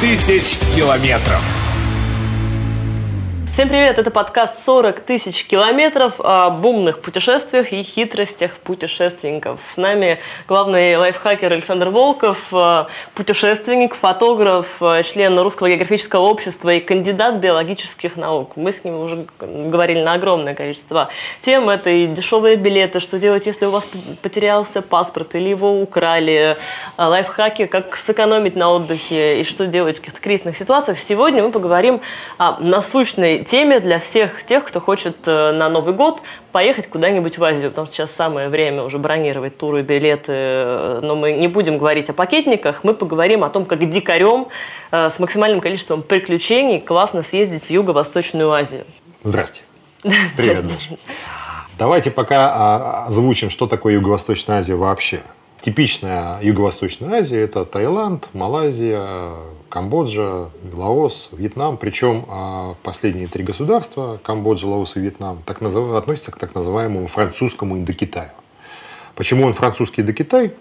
тысяч километров. Всем привет! Это подкаст «40 тысяч километров» о бумных путешествиях и хитростях путешественников. С нами главный лайфхакер Александр Волков, э, путешественник, фотограф, э, член Русского географического общества и кандидат биологических наук. Мы с ним уже говорили на огромное количество тем. Это и дешевые билеты, что делать, если у вас потерялся паспорт или его украли, э, лайфхаки, как сэкономить на отдыхе и что делать в каких-то кризисных ситуациях. Сегодня мы поговорим о насущной теме для всех тех, кто хочет э, на Новый год поехать куда-нибудь в Азию, потому что сейчас самое время уже бронировать туры, билеты, э, но мы не будем говорить о пакетниках, мы поговорим о том, как дикарем э, с максимальным количеством приключений классно съездить в Юго-Восточную Азию. Здрасте. Привет, Даша. Давайте пока а, озвучим, что такое Юго-Восточная Азия вообще. Типичная Юго-Восточная Азия – это Таиланд, Малайзия, Камбоджа, Лаос, Вьетнам. Причем а, последние три государства, Камбоджа, Лаос и Вьетнам, так назыв... относятся к так называемому французскому Индокитаю. Почему он французский Индокитай?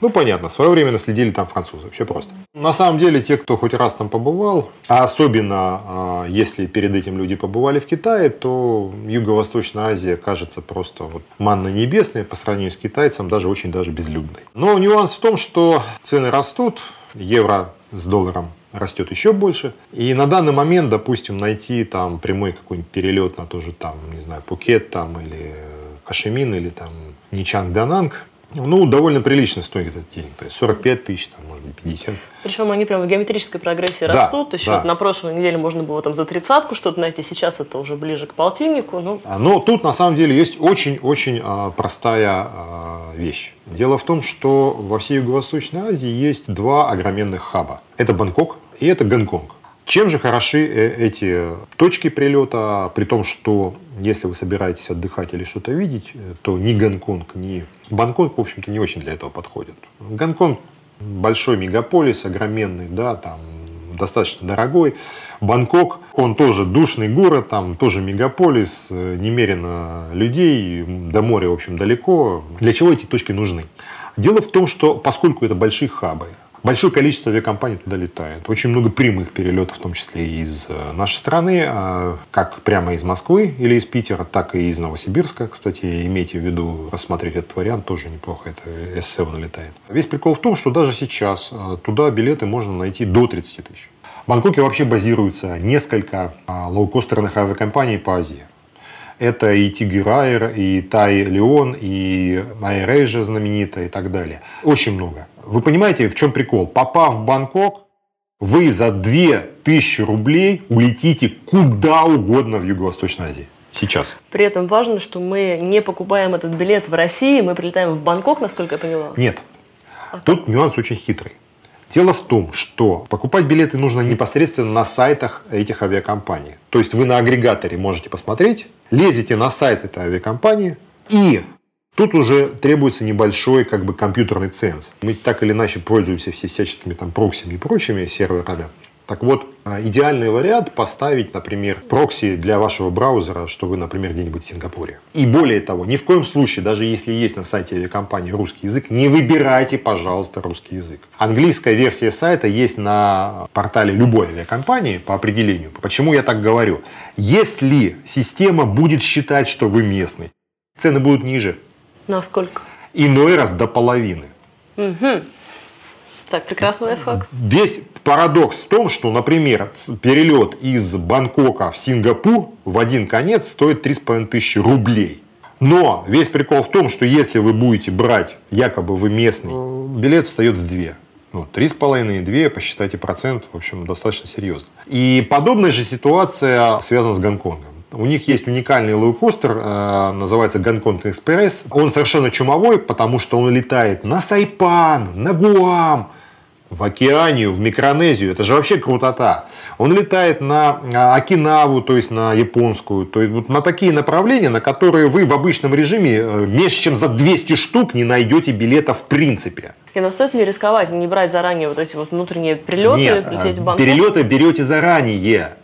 Ну, понятно, в свое время наследили там французы. Все просто. На самом деле, те, кто хоть раз там побывал, а особенно а, если перед этим люди побывали в Китае, то Юго-Восточная Азия кажется просто вот манно небесной по сравнению с китайцем, даже очень даже безлюдной. Но нюанс в том, что цены растут, евро с долларом растет еще больше. И на данный момент, допустим, найти там прямой какой-нибудь перелет на тоже там, не знаю, Пукет там или Кашемин или там Ничанг-Дананг, ну, довольно прилично стоит этот денег. То есть 45 тысяч, там, может быть, 50. Причем они прямо в геометрической прогрессии да, растут. Еще да. на прошлой неделе можно было там за тридцатку что-то найти. Сейчас это уже ближе к полтиннику. Ну. А, но тут на самом деле есть очень-очень а, простая а, вещь. Дело в том, что во всей Юго-Восточной Азии есть два огроменных хаба. Это Бангкок и это Гонконг. Чем же хороши э, эти точки прилета, при том, что если вы собираетесь отдыхать или что-то видеть, э, то ни Гонконг, ни Бангкок, в общем-то, не очень для этого подходят. Гонконг большой мегаполис, огроменный, да, там достаточно дорогой. Бангкок, он тоже душный город, там тоже мегаполис, э, немерено людей, до моря, в общем, далеко. Для чего эти точки нужны? Дело в том, что поскольку это большие хабы, Большое количество авиакомпаний туда летает. Очень много прямых перелетов, в том числе из э, нашей страны, а, как прямо из Москвы или из Питера, так и из Новосибирска. Кстати, имейте в виду, рассмотреть этот вариант тоже неплохо. Это S7 летает. Весь прикол в том, что даже сейчас э, туда билеты можно найти до 30 тысяч. В Бангкоке вообще базируются несколько а, лоукостерных авиакомпаний по Азии. Это и Тигр Айр, и Тай Леон, и Айрейжа знаменитая и так далее. Очень много. Вы понимаете, в чем прикол? Попав в Бангкок, вы за 2000 рублей улетите куда угодно в Юго-Восточной Азии. Сейчас. При этом важно, что мы не покупаем этот билет в России, мы прилетаем в Бангкок, насколько я поняла. Нет. А Тут нюанс очень хитрый. Дело в том, что покупать билеты нужно непосредственно на сайтах этих авиакомпаний. То есть вы на агрегаторе можете посмотреть, лезете на сайт этой авиакомпании и Тут уже требуется небольшой как бы компьютерный ценз. Мы так или иначе пользуемся все всяческими там проксиями и прочими серверами. Так вот, а, идеальный вариант поставить, например, прокси для вашего браузера, что вы, например, где-нибудь в Сингапуре. И более того, ни в коем случае, даже если есть на сайте авиакомпании русский язык, не выбирайте, пожалуйста, русский язык. Английская версия сайта есть на портале любой авиакомпании по определению. Почему я так говорю? Если система будет считать, что вы местный, цены будут ниже, Насколько? Иной раз до половины. Угу. Так, прекрасный лайфхак. Весь парадокс в том, что, например, перелет из Бангкока в Сингапур в один конец стоит 3,5 тысячи рублей. Но весь прикол в том, что если вы будете брать, якобы вы местный, билет встает в две. Ну, три с половиной, две, посчитайте процент, в общем, достаточно серьезно. И подобная же ситуация связана с Гонконгом. У них есть уникальный лоукостер, э, называется Гонконг Экспресс. Он совершенно чумовой, потому что он летает на Сайпан, на Гуам, в Океанию, в Микронезию. Это же вообще крутота. Он летает на э, Окинаву, то есть на японскую. То есть вот на такие направления, на которые вы в обычном режиме э, меньше чем за 200 штук не найдете билета в принципе. И, но стоит ли рисковать, не брать заранее вот эти вот внутренние прилеты, Нет, лететь в Бангкок? перелеты берете заранее.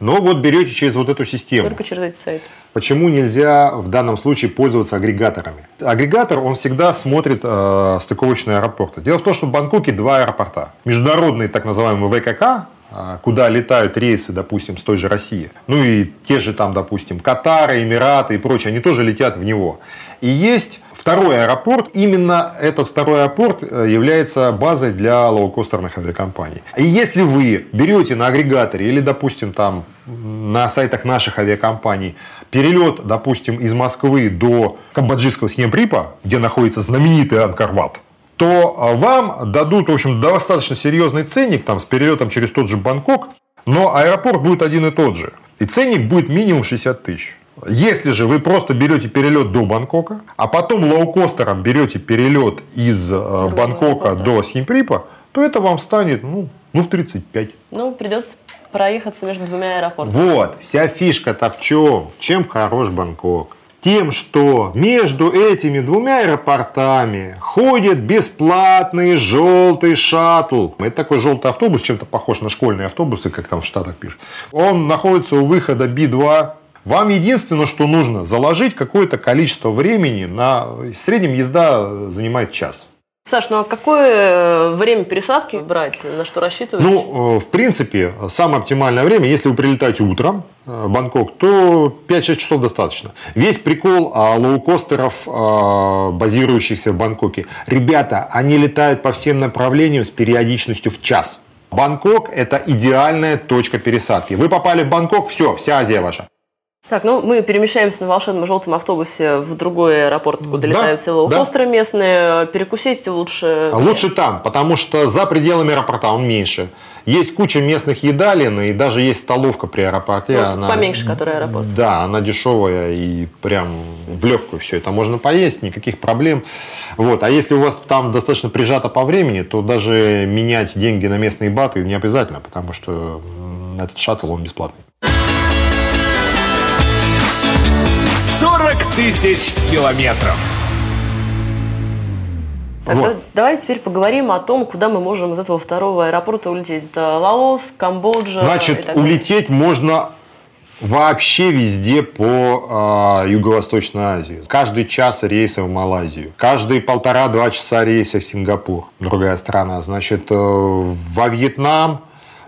Но вот берете через вот эту систему. Только через эти сайты. Почему нельзя в данном случае пользоваться агрегаторами? Агрегатор, он всегда смотрит э, стыковочные аэропорты. Дело в том, что в Бангкоке два аэропорта. Международный так называемый ВКК, э, куда летают рейсы, допустим, с той же России. Ну и те же там, допустим, Катары, Эмираты и прочее, они тоже летят в него. И есть второй аэропорт, именно этот второй аэропорт э, является базой для лоукостерных авиакомпаний. И если вы берете на агрегаторе или, допустим, там на сайтах наших авиакомпаний перелет, допустим, из Москвы до камбоджийского Сьемприпа, где находится знаменитый Анкарват, то э, вам дадут, в общем, достаточно серьезный ценник там, с перелетом через тот же Бангкок, но аэропорт будет один и тот же. И ценник будет минимум 60 тысяч. Если же вы просто берете перелет до Бангкока, а потом лоукостером берете перелет из э, Бангкока до Симприпа, то это вам станет ну, ну, в 35. Ну, придется проехаться между двумя аэропортами. Вот, вся фишка-то в чем? Чем хорош Бангкок? Тем, что между этими двумя аэропортами ходит бесплатный желтый шаттл. Это такой желтый автобус, чем-то похож на школьные автобусы, как там в Штатах пишут. Он находится у выхода Би-2 вам единственное, что нужно, заложить какое-то количество времени на... В среднем езда занимает час. Саш, ну а какое э, время пересадки брать? На что рассчитывать? Ну, э, в принципе, самое оптимальное время, если вы прилетаете утром э, в Бангкок, то 5-6 часов достаточно. Весь прикол лоукостеров, базирующихся в Бангкоке. Ребята, они летают по всем направлениям с периодичностью в час. Бангкок – это идеальная точка пересадки. Вы попали в Бангкок, все, вся Азия ваша. Так, ну мы перемещаемся на волшебном желтом автобусе в другой аэропорт, куда да, летают все лоукостеры да. местные. Перекусить лучше... А лучше там, потому что за пределами аэропорта он меньше. Есть куча местных едалин, и даже есть столовка при аэропорте. Ну, она, поменьше, которая аэропорт. Да, она дешевая и прям в легкую все это можно поесть, никаких проблем. Вот. А если у вас там достаточно прижато по времени, то даже менять деньги на местные баты не обязательно, потому что этот шаттл, он бесплатный. Тысяч километров. Так, вот. давай теперь поговорим о том, куда мы можем из этого второго аэропорта улететь. Это Лаос, Камбоджа. Значит, улететь можно вообще везде по э, Юго-Восточной Азии. Каждый час рейса в Малайзию. Каждые полтора-два часа рейса в Сингапур. Другая страна. Значит, э, во Вьетнам.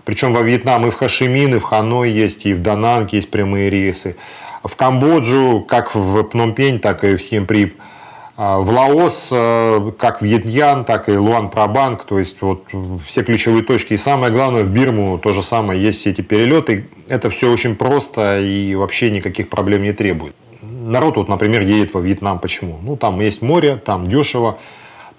Причем во Вьетнам и в Хашимин, и в Ханой есть, и в Дананг есть прямые рейсы в Камбоджу, как в Пномпень, так и в Сиемприп, а, в Лаос, э, как в Вьетьян, так и Луан Прабанк, то есть вот все ключевые точки. И самое главное, в Бирму то же самое, есть все эти перелеты. Это все очень просто и вообще никаких проблем не требует. Народ, вот, например, едет во Вьетнам. Почему? Ну, там есть море, там дешево,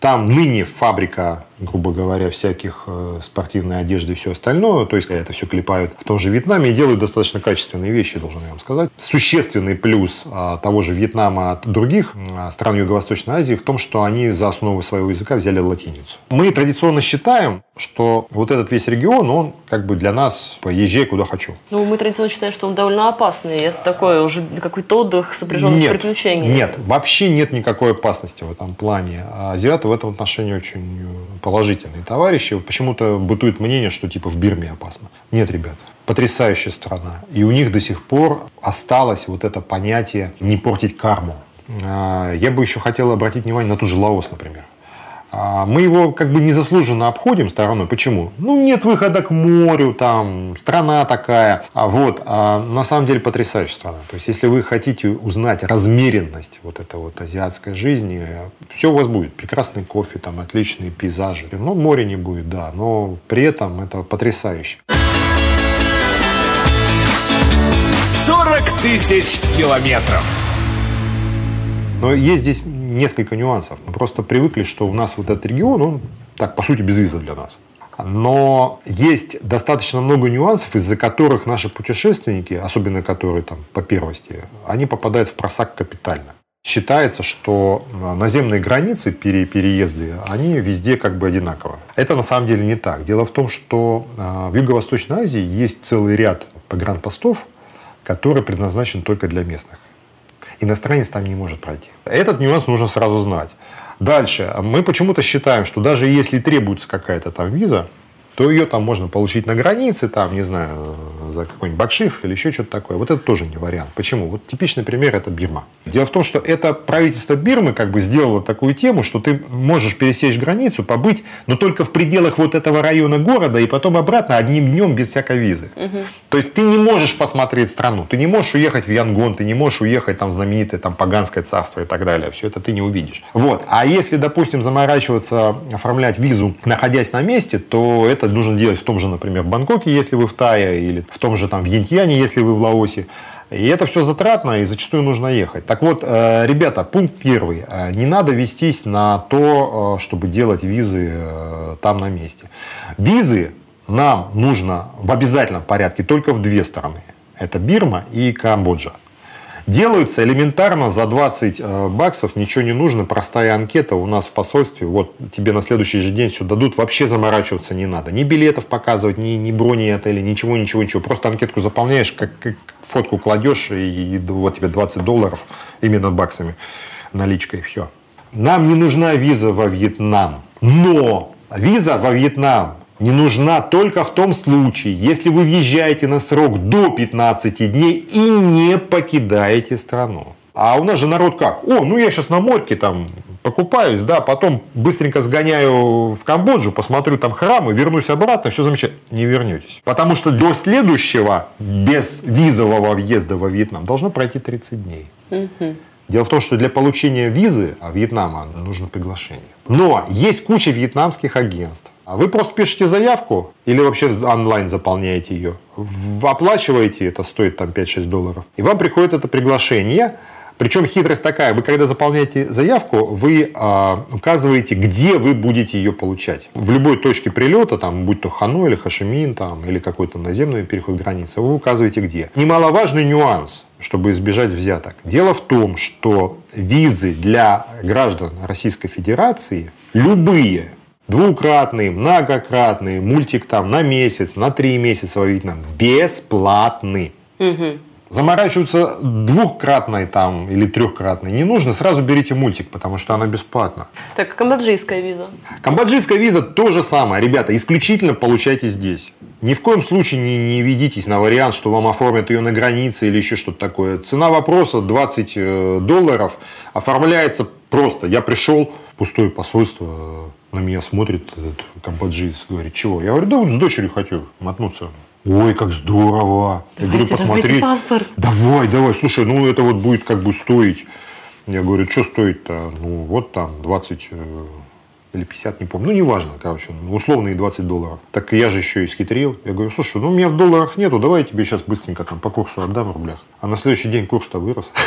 там ныне фабрика грубо говоря, всяких э, спортивной одежды и все остальное. То есть, это все клепают в том же Вьетнаме и делают достаточно качественные вещи, должен я вам сказать. Существенный плюс а, того же Вьетнама от других а, стран Юго-Восточной Азии в том, что они за основу своего языка взяли латиницу. Мы традиционно считаем, что вот этот весь регион, он как бы для нас поезжай куда хочу. Ну, мы традиционно считаем, что он довольно опасный. Это такой уже какой-то отдых, сопряженный нет, с приключениями. Нет, вообще нет никакой опасности в этом плане. А азиаты в этом отношении очень э, положительные товарищи. Почему-то бытует мнение, что типа в Бирме опасно. Нет, ребят, потрясающая страна. И у них до сих пор осталось вот это понятие «не портить карму». А, я бы еще хотел обратить внимание на тот же Лаос, например. А, мы его как бы незаслуженно обходим стороной. Почему? Ну, нет выхода к морю, там, страна такая. А вот, а на самом деле потрясающая страна. То есть, если вы хотите узнать размеренность вот этой вот азиатской жизни, все у вас будет. Прекрасный кофе, там, отличные пейзажи. Ну, моря не будет, да, но при этом это потрясающе. 40 тысяч километров. Но есть здесь несколько нюансов. Мы просто привыкли, что у нас вот этот регион, он так, по сути, без виза для нас. Но есть достаточно много нюансов, из-за которых наши путешественники, особенно которые там по первости, они попадают в просак капитально. Считается, что наземные границы, пере, переезды, они везде как бы одинаковые. Это на самом деле не так. Дело в том, что а, в Юго-Восточной Азии есть целый ряд погранпостов, который предназначен только для местных иностранец там не может пройти. Этот нюанс нужно сразу знать. Дальше. Мы почему-то считаем, что даже если требуется какая-то там виза, то ее там можно получить на границе, там, не знаю, за какой-нибудь бакшиф или еще что-то такое. Вот это тоже не вариант. Почему? Вот типичный пример – это Бирма. Дело в том, что это правительство Бирмы как бы сделало такую тему, что ты можешь пересечь границу, побыть, но только в пределах вот этого района города, и потом обратно одним днем без всякой визы. Угу. То есть ты не можешь посмотреть страну, ты не можешь уехать в Янгон, ты не можешь уехать там в знаменитое там Паганское царство и так далее. Все это ты не увидишь. Вот. А если, допустим, заморачиваться, оформлять визу, находясь на месте, то это нужно делать в том же, например, Бангкоке, если вы в Тае, или в том же там в Янтьяне, если вы в Лаосе. И это все затратно, и зачастую нужно ехать. Так вот, э, ребята, пункт первый. Э, не надо вестись на то, э, чтобы делать визы там на месте. Визы нам нужно в обязательном порядке только в две стороны. Это Бирма и Камбоджа. Делаются элементарно за 20 э, баксов, ничего не нужно, простая анкета у нас в посольстве, вот тебе на следующий же день все дадут, вообще заморачиваться не надо. Ни билетов показывать, ни, ни брони отеля, ничего, ничего, ничего. Просто анкетку заполняешь, как, как фотку кладешь, и, и вот тебе 20 долларов именно баксами наличкой, все. Нам не нужна виза во Вьетнам, но виза во Вьетнам не нужна только в том случае, если вы въезжаете на срок до 15 дней и не покидаете страну. А у нас же народ как? О, ну я сейчас на морьке там покупаюсь, да, потом быстренько сгоняю в Камбоджу, посмотрю там храмы, вернусь обратно, все замечательно. Не вернетесь. Потому что до следующего безвизового въезда во Вьетнам должно пройти 30 дней. Дело в том, что для получения визы Вьетнама нужно приглашение. Но есть куча вьетнамских агентств. А вы просто пишете заявку или вообще онлайн заполняете ее, оплачиваете, это стоит там 5-6 долларов, и вам приходит это приглашение, причем хитрость такая, вы когда заполняете заявку, вы э, указываете, где вы будете ее получать. В любой точке прилета, там, будь то Ханой или Хашимин, там, или какой-то наземный переход границы, вы указываете где. Немаловажный нюанс, чтобы избежать взяток. Дело в том, что визы для граждан Российской Федерации, любые, двукратные, многократные, мультик там на месяц, на три месяца во Вьетнам, бесплатны. Угу. Заморачиваться двухкратной там или трехкратной не нужно, сразу берите мультик, потому что она бесплатна. Так, камбоджийская виза. Камбоджийская виза то же самое. Ребята, исключительно получайте здесь. Ни в коем случае не, не ведитесь на вариант, что вам оформят ее на границе или еще что-то такое. Цена вопроса 20 э, долларов. Оформляется просто. Я пришел, пустое посольство, на меня смотрит этот камбоджиец, говорит, чего? Я говорю, да вот с дочерью хочу мотнуться. Ой, как здорово. Я говорю, посмотри. Давай, давай. Слушай, ну это вот будет как бы стоить. Я говорю, что стоит-то? Ну, вот там 20 э, или 50, не помню. Ну, неважно, короче, ну, условные 20 долларов. Так я же еще и схитрил. Я говорю, слушай, ну у меня в долларах нету, давай я тебе сейчас быстренько там по курсу отдам в рублях. А на следующий день курс-то вырос.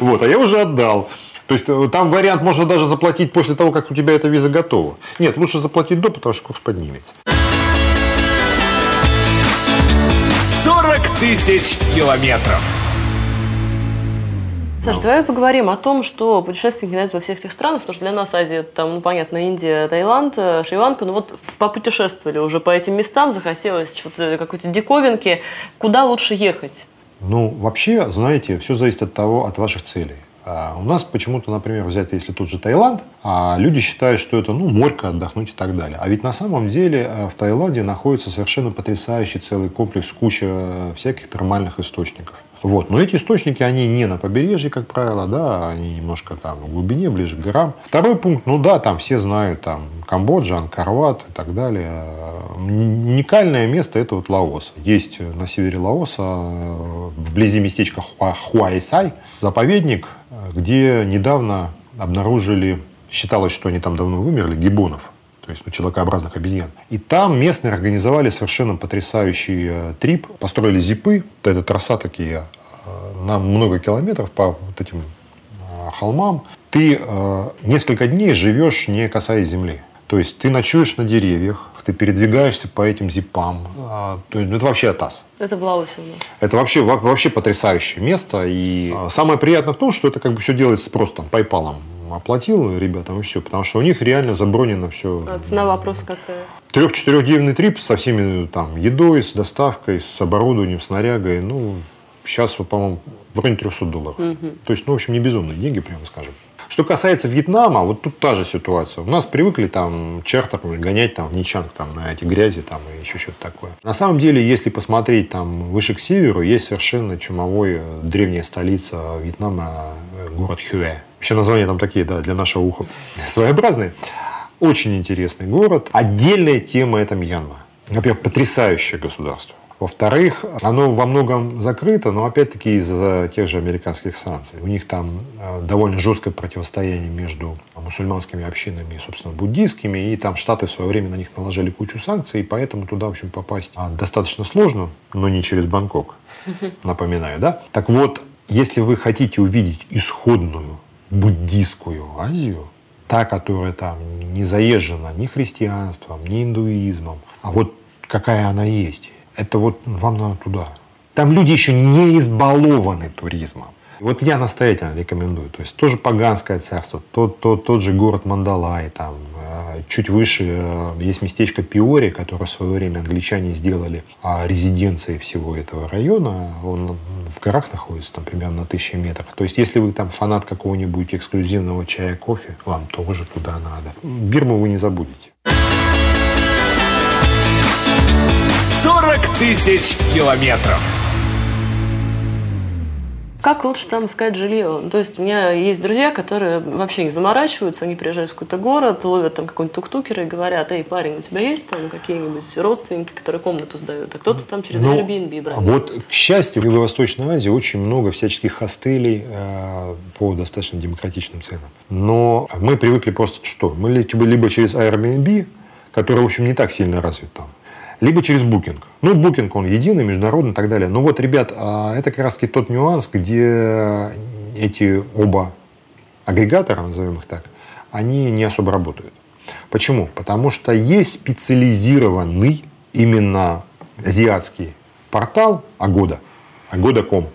Вот, а я уже отдал. То есть э, там вариант можно даже заплатить после того, как у тебя эта виза готова. Нет, лучше заплатить до, потому что курс поднимется. 40 тысяч километров. Саша, давай поговорим о том, что путешественники найдут во всех этих странах, потому что для нас Азия, там, ну, понятно, Индия, Таиланд, э, Шри-Ланка, ну вот попутешествовали уже по этим местам, захотелось что-то, какой-то диковинки. Куда лучше ехать? Ну, вообще, знаете, все зависит от того, от ваших целей. А у нас почему-то, например, взять, если тот же Таиланд, а люди считают, что это ну, морька отдохнуть и так далее. А ведь на самом деле э, в Таиланде находится совершенно потрясающий целый комплекс, куча всяких термальных источников. Вот. Но эти источники, они не на побережье, как правило, да, они немножко там в глубине, ближе к горам. Второй пункт, ну да, там все знают, там Камбоджа, Анкарват и так далее. Уникальное место – это вот Лаос. Есть на севере Лаоса, э, вблизи местечка Хуа, Хуайсай, заповедник, где недавно обнаружили, считалось, что они там давно вымерли, гибонов то есть ну, человекообразных обезьян. И там местные организовали совершенно потрясающий э, трип, построили зипы, это троса такие э, на много километров по вот этим э, холмам. Ты э, несколько дней живешь, не касаясь земли. То есть ты ночуешь на деревьях, ты передвигаешься по этим зипам. А, то есть, ну, это вообще атас. Это в Лаосе. Это вообще, вообще потрясающее место. И а, самое приятное в том, что это как бы все делается просто там, пайпалом оплатил ребятам и все, потому что у них реально забронено все. А цена вопроса какая? Трех-четырехдневный трип со всеми там едой, с доставкой, с оборудованием, снарягой. Ну, сейчас, по-моему, в районе 300 долларов. Угу. То есть, ну, в общем, не безумные деньги, прямо скажем. Что касается Вьетнама, вот тут та же ситуация. У нас привыкли там чартерами гонять там в Ничанг там, на эти грязи там и еще что-то такое. На самом деле, если посмотреть там выше к северу, есть совершенно чумовой э, древняя столица Вьетнама, э, город Хюэ. Вообще названия там такие, да, для нашего уха своеобразные. Очень интересный город. Отдельная тема – это Мьянма. Во-первых, потрясающее государство. Во-вторых, оно во многом закрыто, но опять-таки из-за тех же американских санкций. У них там э, довольно жесткое противостояние между мусульманскими общинами и, собственно, буддийскими. И там Штаты в свое время на них наложили кучу санкций, и поэтому туда, в общем, попасть а, достаточно сложно, но не через Бангкок, напоминаю, да? Так вот, если вы хотите увидеть исходную буддийскую Азию, та, которая там не заезжена ни христианством, ни индуизмом, а вот какая она есть, это вот вам надо туда. Там люди еще не избалованы туризмом. Вот я настоятельно рекомендую. То есть тоже Паганское царство, тот, тот, тот же город Мандалай, там, э, чуть выше э, есть местечко Пиори, которое в свое время англичане сделали а, резиденцией всего этого района. Он в горах находится, там, примерно на тысячи метров. То есть если вы там фанат какого-нибудь эксклюзивного чая, кофе, вам тоже туда надо. Бирму вы не забудете. 40 тысяч километров. Как лучше там искать жилье? То есть у меня есть друзья, которые вообще не заморачиваются, они приезжают в какой-то город, ловят там какой-нибудь тук-тукер и говорят, эй, парень, у тебя есть там какие-нибудь родственники, которые комнату сдают, а кто-то там через Ну, Airbnb брал. Вот, к счастью, в Юго-Восточной Азии очень много всяческих хостелей э, по достаточно демократичным ценам. Но мы привыкли просто что? Мы либо, либо через Airbnb, который, в общем, не так сильно развит там, либо через Booking. Ну, Booking, он единый, международный и так далее. Но вот, ребят, а, это как раз тот нюанс, где эти оба агрегатора, назовем их так, они не особо работают. Почему? Потому что есть специализированный именно азиатский портал Агода, agoda.com.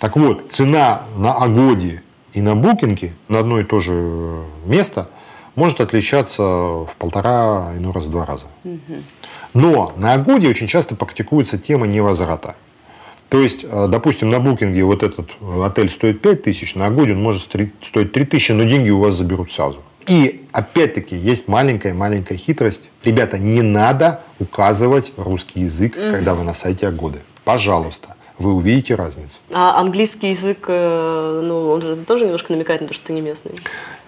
Так вот, цена на Агоде и на Букинге на одно и то же место может отличаться в полтора, иной раз в два раза. Но на Агоде очень часто практикуется тема невозврата. То есть, э, допустим, на букинге вот этот э, отель стоит 5 тысяч, на Агоде он может стоить 3 тысячи, но деньги у вас заберут сразу. И опять-таки есть маленькая-маленькая хитрость. Ребята, не надо указывать русский язык, когда вы на сайте Агоды. Пожалуйста, вы увидите разницу. А английский язык, э, ну, он же тоже немножко намекает на то, что ты не местный.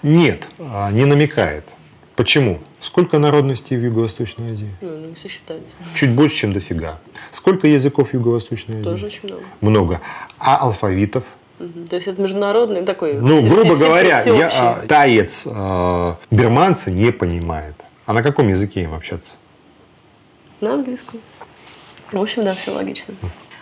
Нет, не намекает. Почему? Сколько народностей в Юго-Восточной Азии? Ну, не все считается. Чуть больше, чем дофига. Сколько языков в Юго-Восточной Азии? Тоже очень много. Много. А алфавитов? Мгм. То есть это международный такой... Ну, все- грубо все- все- говоря, всеобщий. я, а, таец а, бирманца не понимает. А на каком языке им общаться? На английском. В общем, да, все логично.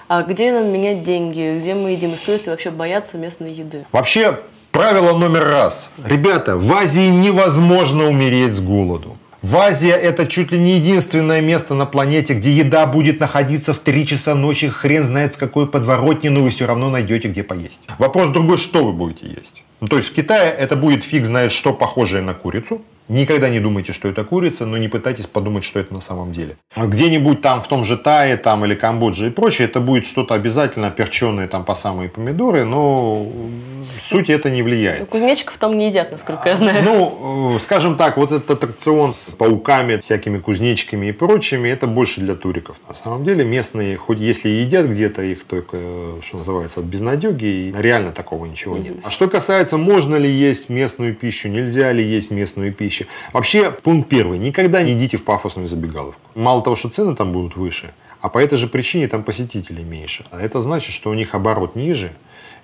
А где нам менять деньги? Где мы едим? И стоит ли вообще бояться местной еды? Вообще, правило номер раз. Ребята, в Азии невозможно умереть с голоду. В Азии это чуть ли не единственное место на планете, где еда будет находиться в 3 часа ночи, хрен знает в какой подворотне, но вы все равно найдете где поесть. Вопрос другой, что вы будете есть. Ну, то есть в Китае это будет фиг знает что похожее на курицу. Никогда не думайте, что это курица, но не пытайтесь подумать, что это на самом деле. А где-нибудь там в том же Тае там, или Камбодже и прочее, это будет что-то обязательно перченое там по самые помидоры, но суть это не влияет. Кузнечиков там не едят, насколько я знаю. Ну, э, скажем так, вот этот аттракцион с пауками, всякими кузнечиками и прочими, это больше для туриков. На самом деле местные, хоть если едят где-то их только, э, что называется, от безнадеги, реально такого ничего нет. А что касается, можно ли есть местную пищу, нельзя ли есть местную пищу. Вообще, пункт первый. Никогда не идите в пафосную забегаловку. Мало того, что цены там будут выше, а по этой же причине там посетителей меньше. А это значит, что у них оборот ниже,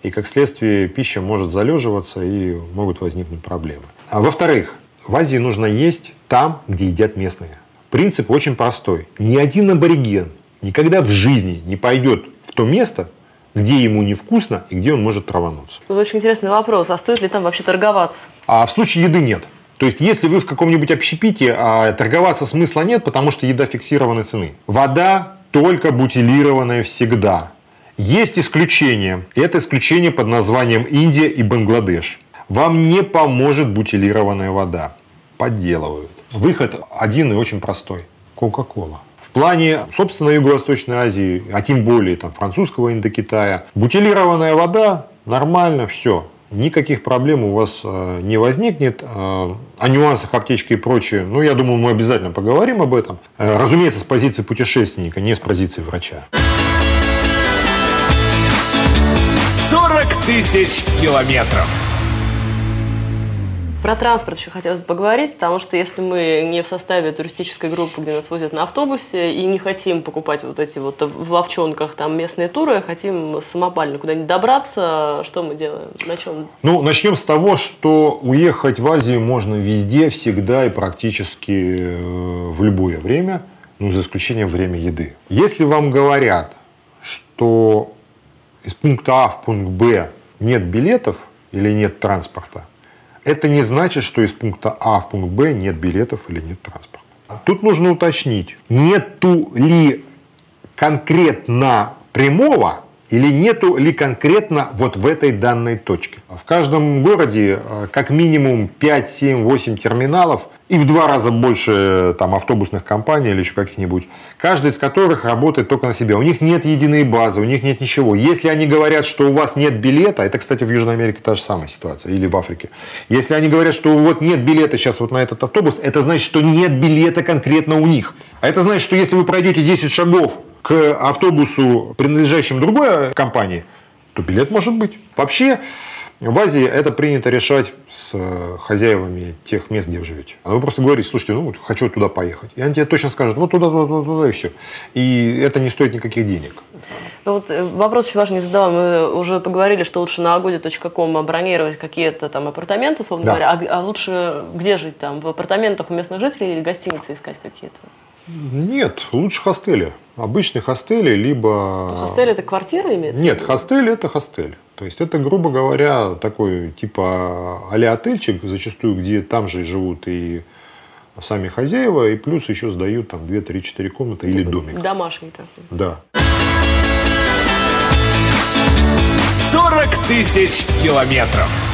и как следствие пища может залеживаться и могут возникнуть проблемы. А во-вторых, в Азии нужно есть там, где едят местные. Принцип очень простой. Ни один абориген никогда в жизни не пойдет в то место, где ему невкусно и где он может травануться. Очень интересный вопрос. А стоит ли там вообще торговаться? А в случае еды нет. То есть, если вы в каком-нибудь общепите, а, торговаться смысла нет, потому что еда фиксированной цены. Вода только бутилированная всегда. Есть исключение. Это исключение под названием Индия и Бангладеш. Вам не поможет бутилированная вода. Подделывают. Выход один и очень простой. Кока-кола. В плане, собственно, Юго-Восточной Азии, а тем более там, французского Индокитая, бутилированная вода нормально, все. Никаких проблем у вас э, не возникнет. Э, о нюансах аптечки и прочее, ну, я думаю, мы обязательно поговорим об этом. Э, разумеется, с позиции путешественника, не с позиции врача. 40 тысяч километров. Про транспорт еще хотелось бы поговорить, потому что если мы не в составе туристической группы, где нас возят на автобусе, и не хотим покупать вот эти вот в ловчонках там местные туры, а хотим самопально куда-нибудь добраться, что мы делаем? На чем? Ну, начнем с того, что уехать в Азию можно везде, всегда и практически э, в любое время, ну, за исключением время еды. Если вам говорят, что из пункта А в пункт Б нет билетов или нет транспорта, это не значит, что из пункта А в пункт Б нет билетов или нет транспорта. Тут нужно уточнить, нету ли конкретно прямого или нету ли конкретно вот в этой данной точке. В каждом городе э, как минимум 5, 7, 8 терминалов и в два раза больше там, автобусных компаний или еще каких-нибудь, каждый из которых работает только на себя. У них нет единой базы, у них нет ничего. Если они говорят, что у вас нет билета, это, кстати, в Южной Америке та же самая ситуация, или в Африке. Если они говорят, что вот нет билета сейчас вот на этот автобус, это значит, что нет билета конкретно у них. А это значит, что если вы пройдете 10 шагов к автобусу, принадлежащему другой компании, то билет может быть. Вообще, в Азии это принято решать с э, хозяевами тех мест, где вы живете. А вы просто говорите, слушайте, ну, хочу туда поехать. И они тебе точно скажут, вот туда, туда, туда, туда и все. И это не стоит никаких денег. Ну, вот э, вопрос очень важный задала. Мы уже поговорили, что лучше на agodia.com бронировать какие-то там апартаменты, условно да. говоря. А, а лучше где жить там? В апартаментах у местных жителей или гостиницы искать какие-то? Нет, лучше хостели. Обычные хостели, либо... Хостель это квартира имеется? Нет, хостель это хостель. То есть это, грубо говоря, такой типа а отельчик, зачастую, где там же живут и сами хозяева, и плюс еще сдают там 2, 3, 4 комнаты или домик. Домашний такой. Да. 40 тысяч километров.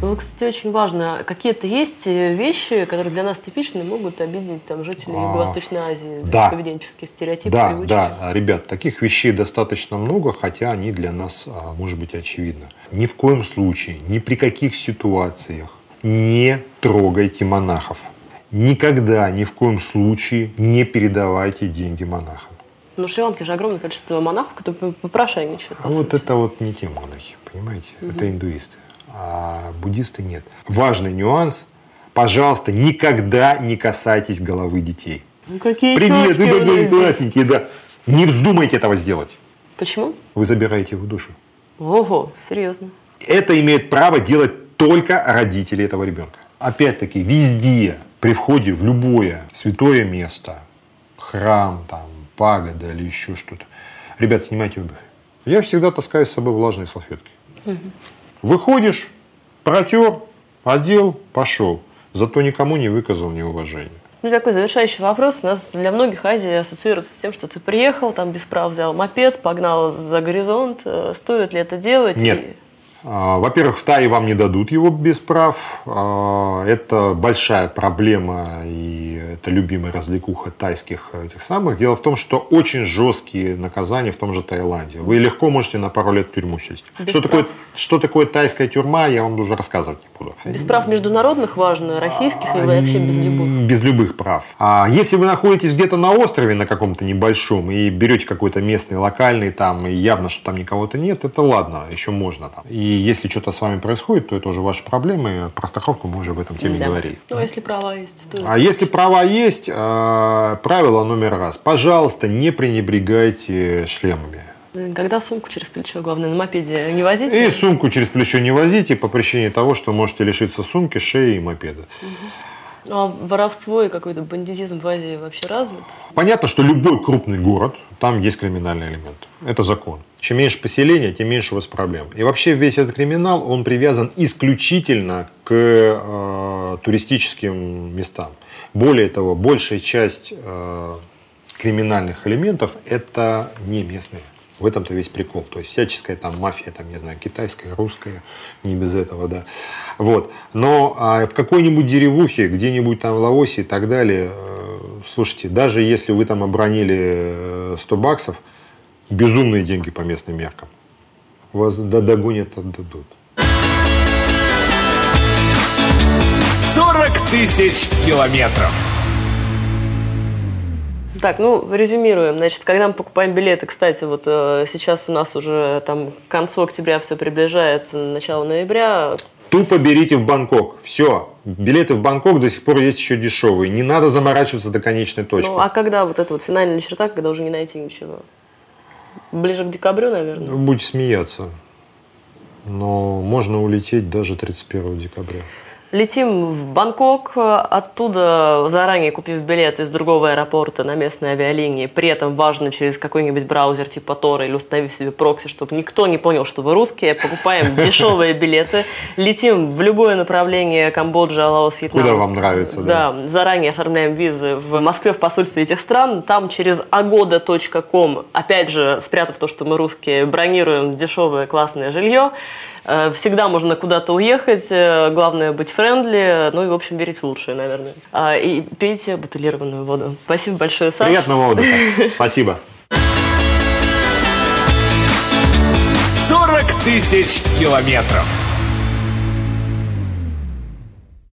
Ну, кстати, очень важно, какие-то есть э, вещи, которые для нас типичны, могут обидеть там, жителей а, Юго-Восточной Азии, да. поведенческие стереотипы, Да, привычки. да, ребят, таких вещей достаточно много, хотя они для нас, а, может быть, очевидны. Ни в коем случае, ни при каких ситуациях не трогайте монахов. Никогда, ни в коем случае не передавайте деньги монахам. Ну, в Шри-Ланке же огромное количество монахов, которые попрошайничают. А вот это вот не те монахи, понимаете? Угу. Это индуисты а буддисты нет. Важный нюанс. Пожалуйста, никогда не касайтесь головы детей. Ну, какие Привет, вы классненькие, да. Не вздумайте этого сделать. Почему? Вы забираете его душу. Ого, серьезно. Это имеет право делать только родители этого ребенка. Опять-таки, везде, при входе в любое святое место, храм, там, пагода или еще что-то, ребят, снимайте обувь. Я всегда таскаю с собой влажные салфетки. Угу. Выходишь, протер, одел, пошел. Зато никому не выказал неуважения. Ну, такой завершающий вопрос. У нас для многих Азия ассоциируется с тем, что ты приехал, там без прав взял мопед, погнал за горизонт. Э, стоит ли это делать? Нет. И... А, во-первых, в Тае вам не дадут его без прав. А, это большая проблема, и это любимая развлекуха тайских этих самых. Дело в том, что очень жесткие наказания в том же Таиланде. Вы легко можете на пару лет в тюрьму сесть. что такое, что такое тайская тюрьма, я вам уже рассказывать не буду. Без прав международных важно, российских или вообще без любых? Без любых прав. А если вы находитесь где-то на острове на каком-то небольшом и берете какой-то местный, локальный там, и явно, что там никого-то нет, это ладно, еще можно там. И если что-то с вами происходит, то это уже ваши проблемы. Про страховку мы уже в этом теме да. говорили. Ну, а если права есть? То... А если права есть, э, правило номер раз. Пожалуйста, не пренебрегайте шлемами. Когда сумку через плечо, главное, на мопеде не возите? И сумку через плечо не возите по причине того, что можете лишиться сумки, шеи и мопеда. Угу. Ну, а воровство и какой-то бандитизм в Азии вообще развит? Понятно, что любой крупный город, там есть криминальный элемент. Это закон. Чем меньше поселения, тем меньше у вас проблем. И вообще весь этот криминал, он привязан исключительно к э, туристическим местам. Более того, большая часть э, криминальных элементов это не местные. В этом-то весь прикол. То есть всяческая там мафия, там, не знаю, китайская, русская, не без этого, да. Вот. Но а в какой-нибудь деревухе, где-нибудь там в Лаосе и так далее, э, слушайте, даже если вы там обронили 100 э, баксов, безумные деньги по местным меркам. Вас догонят, отдадут. 40 тысяч километров. Так, ну, резюмируем. Значит, когда мы покупаем билеты, кстати, вот э, сейчас у нас уже там к концу октября все приближается, начало ноября. Тупо берите в Бангкок. Все. Билеты в Бангкок до сих пор есть еще дешевые. Не надо заморачиваться до конечной точки. Ну, а когда вот эта вот финальная черта, когда уже не найти ничего? Ближе к декабрю, наверное? Будете смеяться. Но можно улететь даже 31 декабря. Летим в Бангкок, оттуда заранее купив билет из другого аэропорта на местной авиалинии. При этом важно через какой-нибудь браузер типа Тора или установив себе прокси, чтобы никто не понял, что вы русские. Покупаем дешевые билеты, летим в любое направление Камбоджа, Лаос, Вьетнам. Куда вам нравится, да. Да, заранее оформляем визы в Москве, в посольстве этих стран. Там через agoda.com, опять же, спрятав то, что мы русские, бронируем дешевое классное жилье. Э, всегда можно куда-то уехать, э, главное быть friendly, ну и, в общем, верить в лучшее, наверное. А, и пейте бутылированную воду. Спасибо большое, Саша. Приятного отдыха. Спасибо. 40 тысяч километров.